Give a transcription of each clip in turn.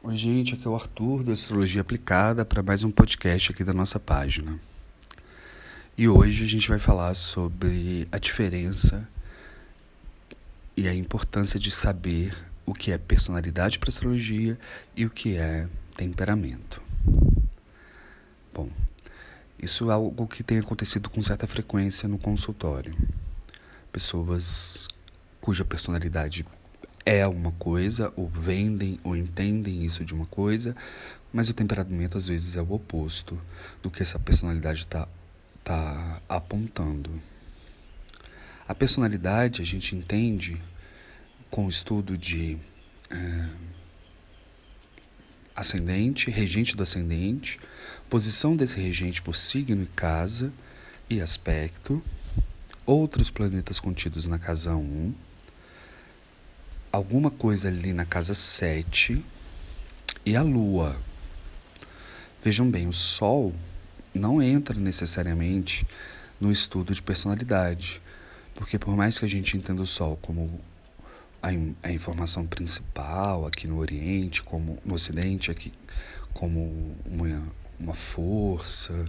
Oi, gente, aqui é o Arthur da Astrologia Aplicada para mais um podcast aqui da nossa página. E hoje a gente vai falar sobre a diferença e a importância de saber o que é personalidade para astrologia e o que é temperamento. Bom, isso é algo que tem acontecido com certa frequência no consultório. Pessoas cuja personalidade é uma coisa, ou vendem ou entendem isso de uma coisa, mas o temperamento às vezes é o oposto do que essa personalidade está tá apontando. A personalidade a gente entende com o estudo de é, ascendente, regente do ascendente, posição desse regente por signo e casa e aspecto, outros planetas contidos na casa 1 alguma coisa ali na casa 7 e a lua. Vejam bem, o sol não entra necessariamente no estudo de personalidade, porque por mais que a gente entenda o sol como a, a informação principal aqui no Oriente, como no Ocidente aqui como uma, uma força,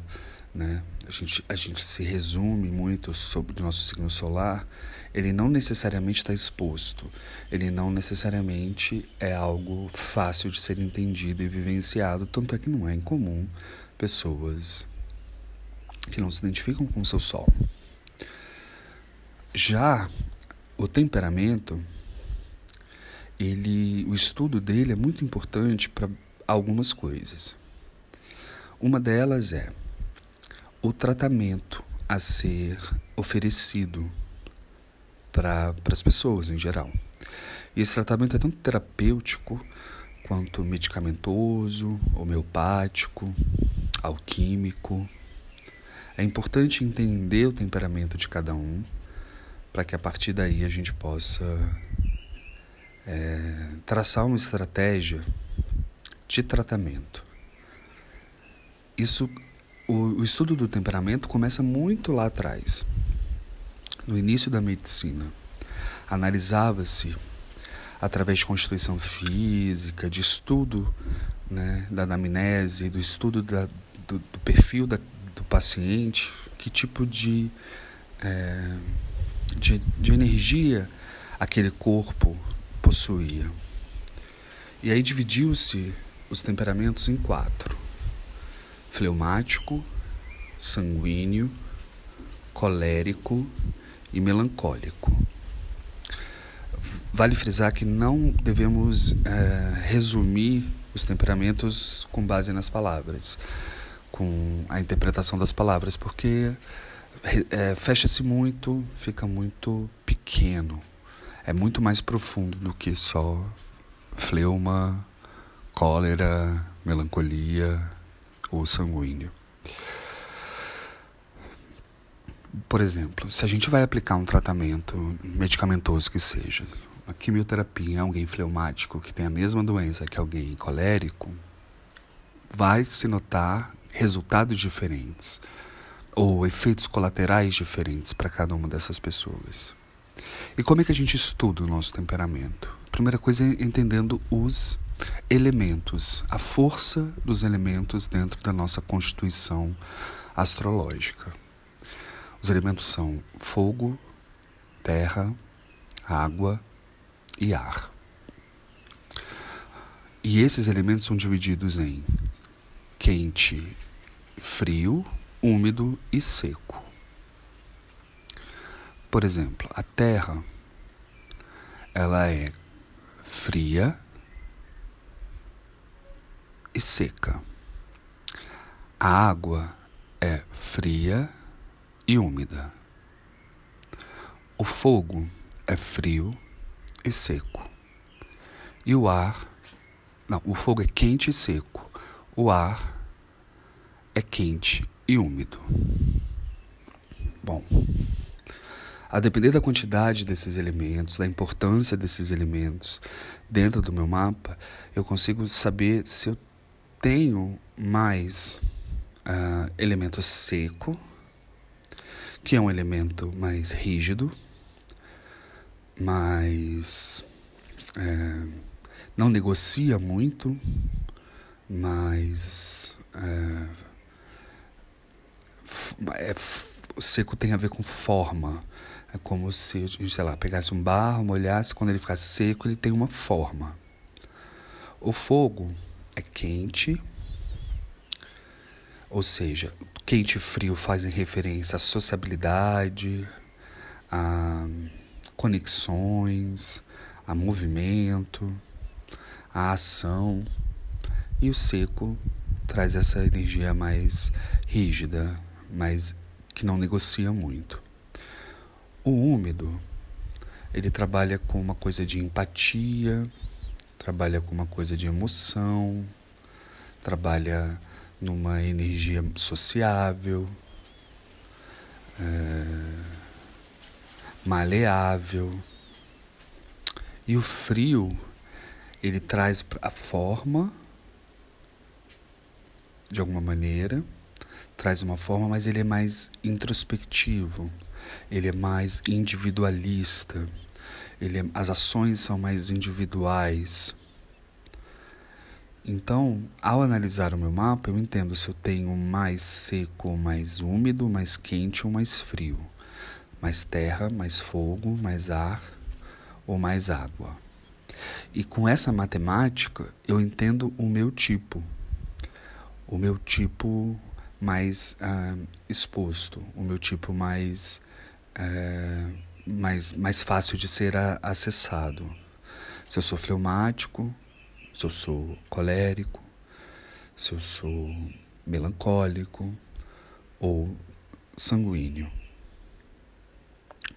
né? A gente, a gente se resume muito sobre o nosso signo solar, ele não necessariamente está exposto, ele não necessariamente é algo fácil de ser entendido e vivenciado, tanto é que não é incomum pessoas que não se identificam com o seu sol. Já o temperamento, ele, o estudo dele é muito importante para algumas coisas. Uma delas é o tratamento a ser oferecido para as pessoas em geral. E esse tratamento é tanto terapêutico quanto medicamentoso, homeopático, alquímico. É importante entender o temperamento de cada um para que a partir daí a gente possa é, traçar uma estratégia de tratamento. Isso o, estudo do temperamento começa muito lá atrás, no início da medicina. Analisava-se através de constituição física, de estudo né, da anamnese, do estudo da, do, do, perfil da, do paciente, que tipo de, é, de, de energia aquele corpo possuía. E aí dividiu-se os temperamentos em quatro fleumático, sanguíneo, colérico e melancólico. Vale frisar que não devemos é, resumir os temperamentos com base nas palavras, com a interpretação das palavras, porque é, fecha-se muito, fica muito pequeno. É muito mais profundo do que só fleuma, cólera, melancolia, ou sanguíneo. Por exemplo, se a gente vai aplicar um tratamento medicamentoso que seja, a quimioterapia em alguém fleumático que tem a mesma doença que alguém colérico, vai se notar resultados diferentes ou efeitos colaterais diferentes para cada uma dessas pessoas. E como é que a gente estuda o nosso temperamento? A primeira coisa é entendendo os elementos, a força dos elementos dentro da nossa constituição astrológica. Os elementos são fogo, terra, água e ar. E esses elementos são divididos em quente, frio, úmido e seco. Por exemplo, a terra ela é fria, e seca. A água é fria e úmida. O fogo é frio e seco. E o ar. Não, o fogo é quente e seco. O ar é quente e úmido. Bom, a depender da quantidade desses elementos, da importância desses elementos dentro do meu mapa, eu consigo saber se eu tenho mais uh, elemento seco, que é um elemento mais rígido, mais. É, não negocia muito, mas é, é, o seco tem a ver com forma. É como se, sei lá, pegasse um barro, molhasse, quando ele ficasse seco, ele tem uma forma. O fogo é quente, ou seja, quente e frio fazem referência à sociabilidade, a conexões, a movimento, a ação. E o seco traz essa energia mais rígida, mais que não negocia muito. O úmido, ele trabalha com uma coisa de empatia, trabalha com uma coisa de emoção, trabalha numa energia sociável, é, maleável. E o frio, ele traz a forma, de alguma maneira, traz uma forma, mas ele é mais introspectivo, ele é mais individualista, ele é, as ações são mais individuais. Então, ao analisar o meu mapa, eu entendo se eu tenho mais seco, mais úmido, mais quente ou mais frio, mais terra, mais fogo, mais ar ou mais água. E com essa matemática, eu entendo o meu tipo, o meu tipo mais uh, exposto, o meu tipo mais, uh, mais, mais fácil de ser a, acessado. Se eu sou fleumático, se eu sou colérico, se eu sou melancólico ou sanguíneo.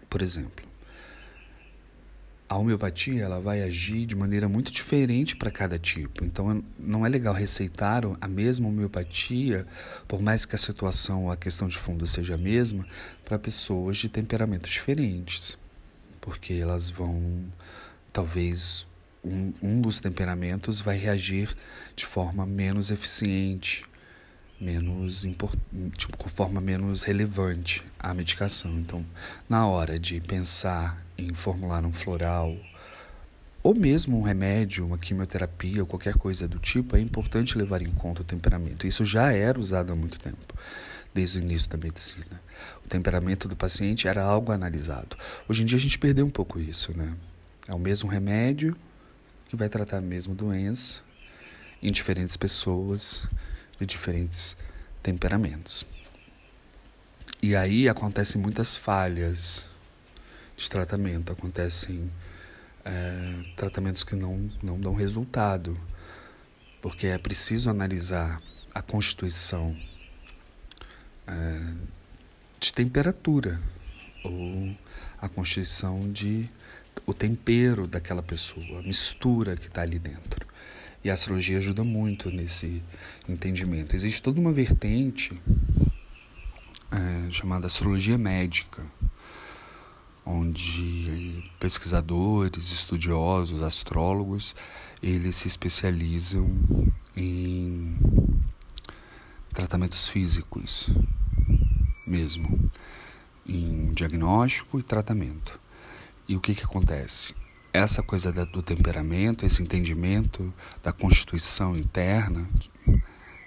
Por exemplo, a homeopatia ela vai agir de maneira muito diferente para cada tipo. Então não é legal receitar a mesma homeopatia, por mais que a situação ou a questão de fundo seja a mesma, para pessoas de temperamentos diferentes. Porque elas vão, talvez, um, um dos temperamentos vai reagir de forma menos eficiente, menos tipo, com forma menos relevante à medicação. Então, na hora de pensar em formular um floral ou mesmo um remédio, uma quimioterapia ou qualquer coisa do tipo, é importante levar em conta o temperamento. Isso já era usado há muito tempo, desde o início da medicina. O temperamento do paciente era algo analisado. Hoje em dia a gente perdeu um pouco isso, né? É o mesmo remédio que vai tratar a mesma doença em diferentes pessoas de diferentes temperamentos. E aí acontecem muitas falhas de tratamento, acontecem é, tratamentos que não, não dão resultado, porque é preciso analisar a constituição é, de temperatura ou a constituição de o tempero daquela pessoa, a mistura que está ali dentro. E a astrologia ajuda muito nesse entendimento. Existe toda uma vertente é, chamada astrologia médica, onde pesquisadores, estudiosos, astrólogos, eles se especializam em tratamentos físicos mesmo, em diagnóstico e tratamento. E o que, que acontece? Essa coisa do temperamento, esse entendimento da constituição interna,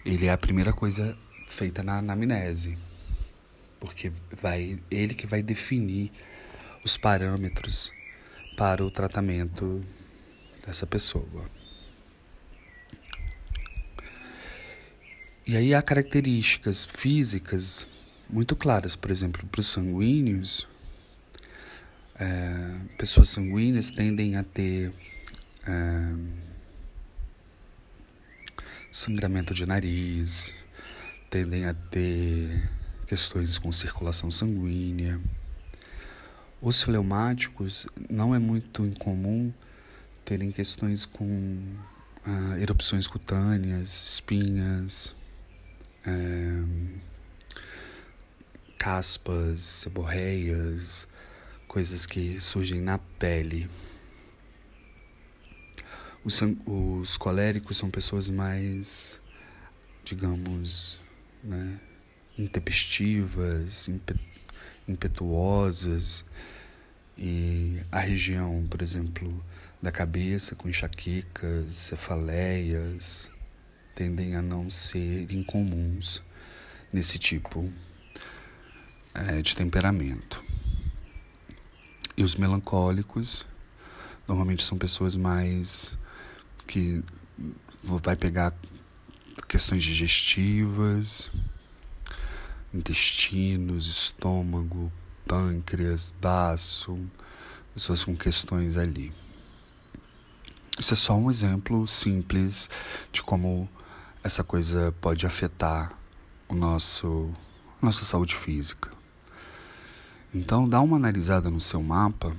ele é a primeira coisa feita na anamnese, porque vai ele que vai definir os parâmetros para o tratamento dessa pessoa. E aí há características físicas muito claras, por exemplo, para os sanguíneos, é, pessoas sanguíneas tendem a ter é, sangramento de nariz, tendem a ter questões com circulação sanguínea. Os fleumáticos não é muito incomum terem questões com ah, erupções cutâneas, espinhas, é, caspas, seborreias, coisas que surgem na pele. Os, os coléricos são pessoas mais, digamos, né, intempestivas, impetuosas, e a região, por exemplo, da cabeça com enxaquecas, cefaleias, tendem a não ser incomuns nesse tipo é, de temperamento. E os melancólicos normalmente são pessoas mais que vai pegar questões digestivas, intestinos, estômago, pâncreas, baço, pessoas com questões ali. Isso é só um exemplo simples de como essa coisa pode afetar o nosso nossa saúde física. Então, dá uma analisada no seu mapa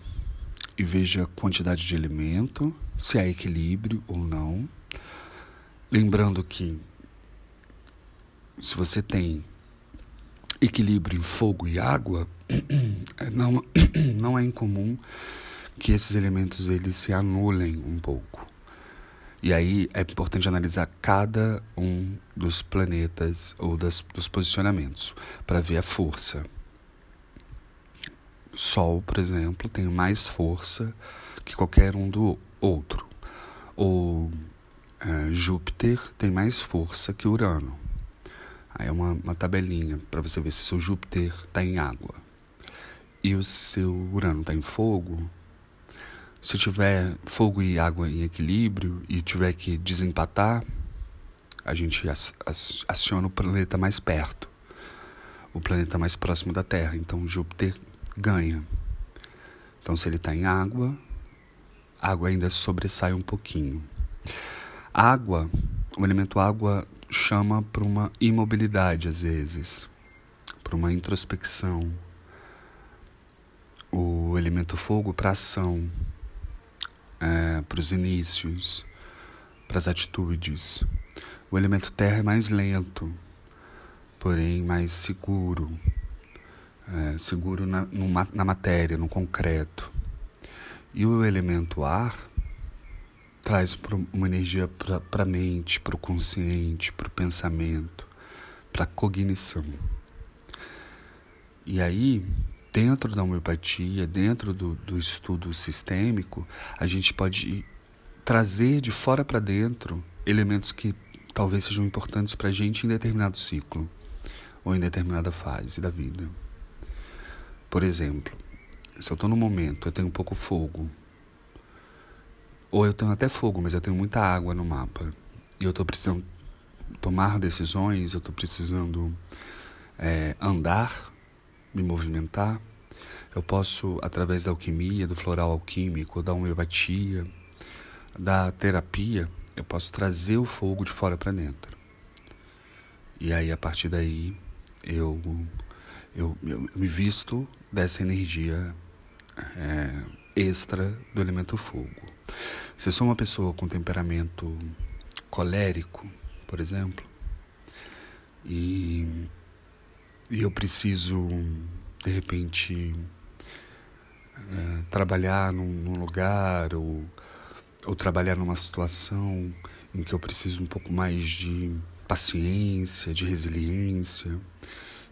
e veja a quantidade de alimento, se há equilíbrio ou não. Lembrando que se você tem equilíbrio em fogo e água, não, não é incomum que esses elementos eles se anulem um pouco. E aí é importante analisar cada um dos planetas ou das, dos posicionamentos para ver a força. Sol, por exemplo, tem mais força que qualquer um do outro. Ou uh, Júpiter tem mais força que Urano. Aí é uma, uma tabelinha para você ver se seu Júpiter está em água e o seu Urano está em fogo. Se tiver fogo e água em equilíbrio e tiver que desempatar, a gente aciona o planeta mais perto, o planeta mais próximo da Terra. Então Júpiter ganha. Então, se ele está em água, a água ainda sobressai um pouquinho. Água, o elemento água chama para uma imobilidade às vezes, para uma introspecção. O elemento fogo para ação, é, para os inícios, para as atitudes. O elemento terra é mais lento, porém mais seguro, é, seguro na, na matéria, no concreto. E o elemento ar traz uma energia para a mente, para o consciente, para o pensamento, para a cognição. E aí, dentro da homeopatia, dentro do, do estudo sistêmico, a gente pode trazer de fora para dentro elementos que talvez sejam importantes para a gente em determinado ciclo ou em determinada fase da vida. Por exemplo, se eu estou no momento, eu tenho pouco fogo, ou eu tenho até fogo, mas eu tenho muita água no mapa. E eu estou precisando tomar decisões, eu estou precisando é, andar, me movimentar. Eu posso, através da alquimia, do floral alquímico, da homeopatia, da terapia, eu posso trazer o fogo de fora para dentro. E aí, a partir daí, eu, eu, eu me visto dessa energia é, extra do elemento fogo. Se eu sou uma pessoa com temperamento colérico, por exemplo, e, e eu preciso, de repente, é, trabalhar num, num lugar ou, ou trabalhar numa situação em que eu preciso um pouco mais de paciência, de resiliência,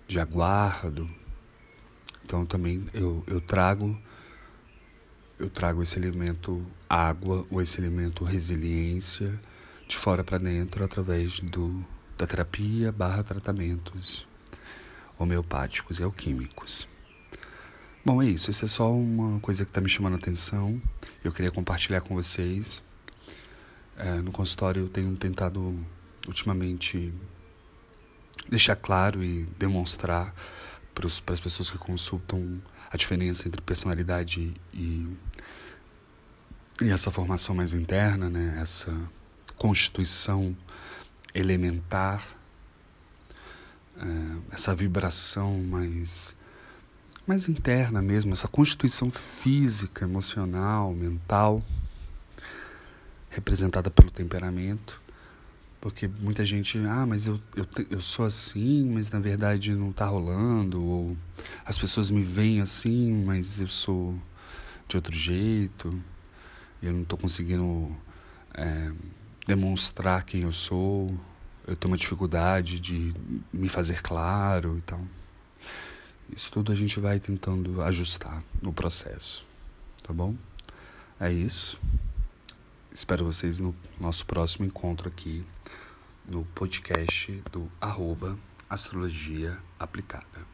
de aguardo. Então também eu, eu trago eu trago esse elemento água ou esse elemento resiliência de fora para dentro através do, da terapia barra tratamentos homeopáticos e alquímicos. Bom, é isso. Isso é só uma coisa que está me chamando a atenção. Eu queria compartilhar com vocês. É, no consultório eu tenho tentado ultimamente deixar claro e demonstrar para as pessoas que consultam a diferença entre personalidade e, e essa formação mais interna, né? essa constituição elementar, é, essa vibração mais, mais interna mesmo, essa constituição física, emocional, mental, representada pelo temperamento porque muita gente, ah, mas eu, eu, eu sou assim, mas na verdade não está rolando. Ou as pessoas me veem assim, mas eu sou de outro jeito. Eu não estou conseguindo é, demonstrar quem eu sou. Eu tenho uma dificuldade de me fazer claro e tal. Isso tudo a gente vai tentando ajustar no processo, tá bom? É isso. Espero vocês no nosso próximo encontro aqui no podcast do arroba Astrologia Aplicada.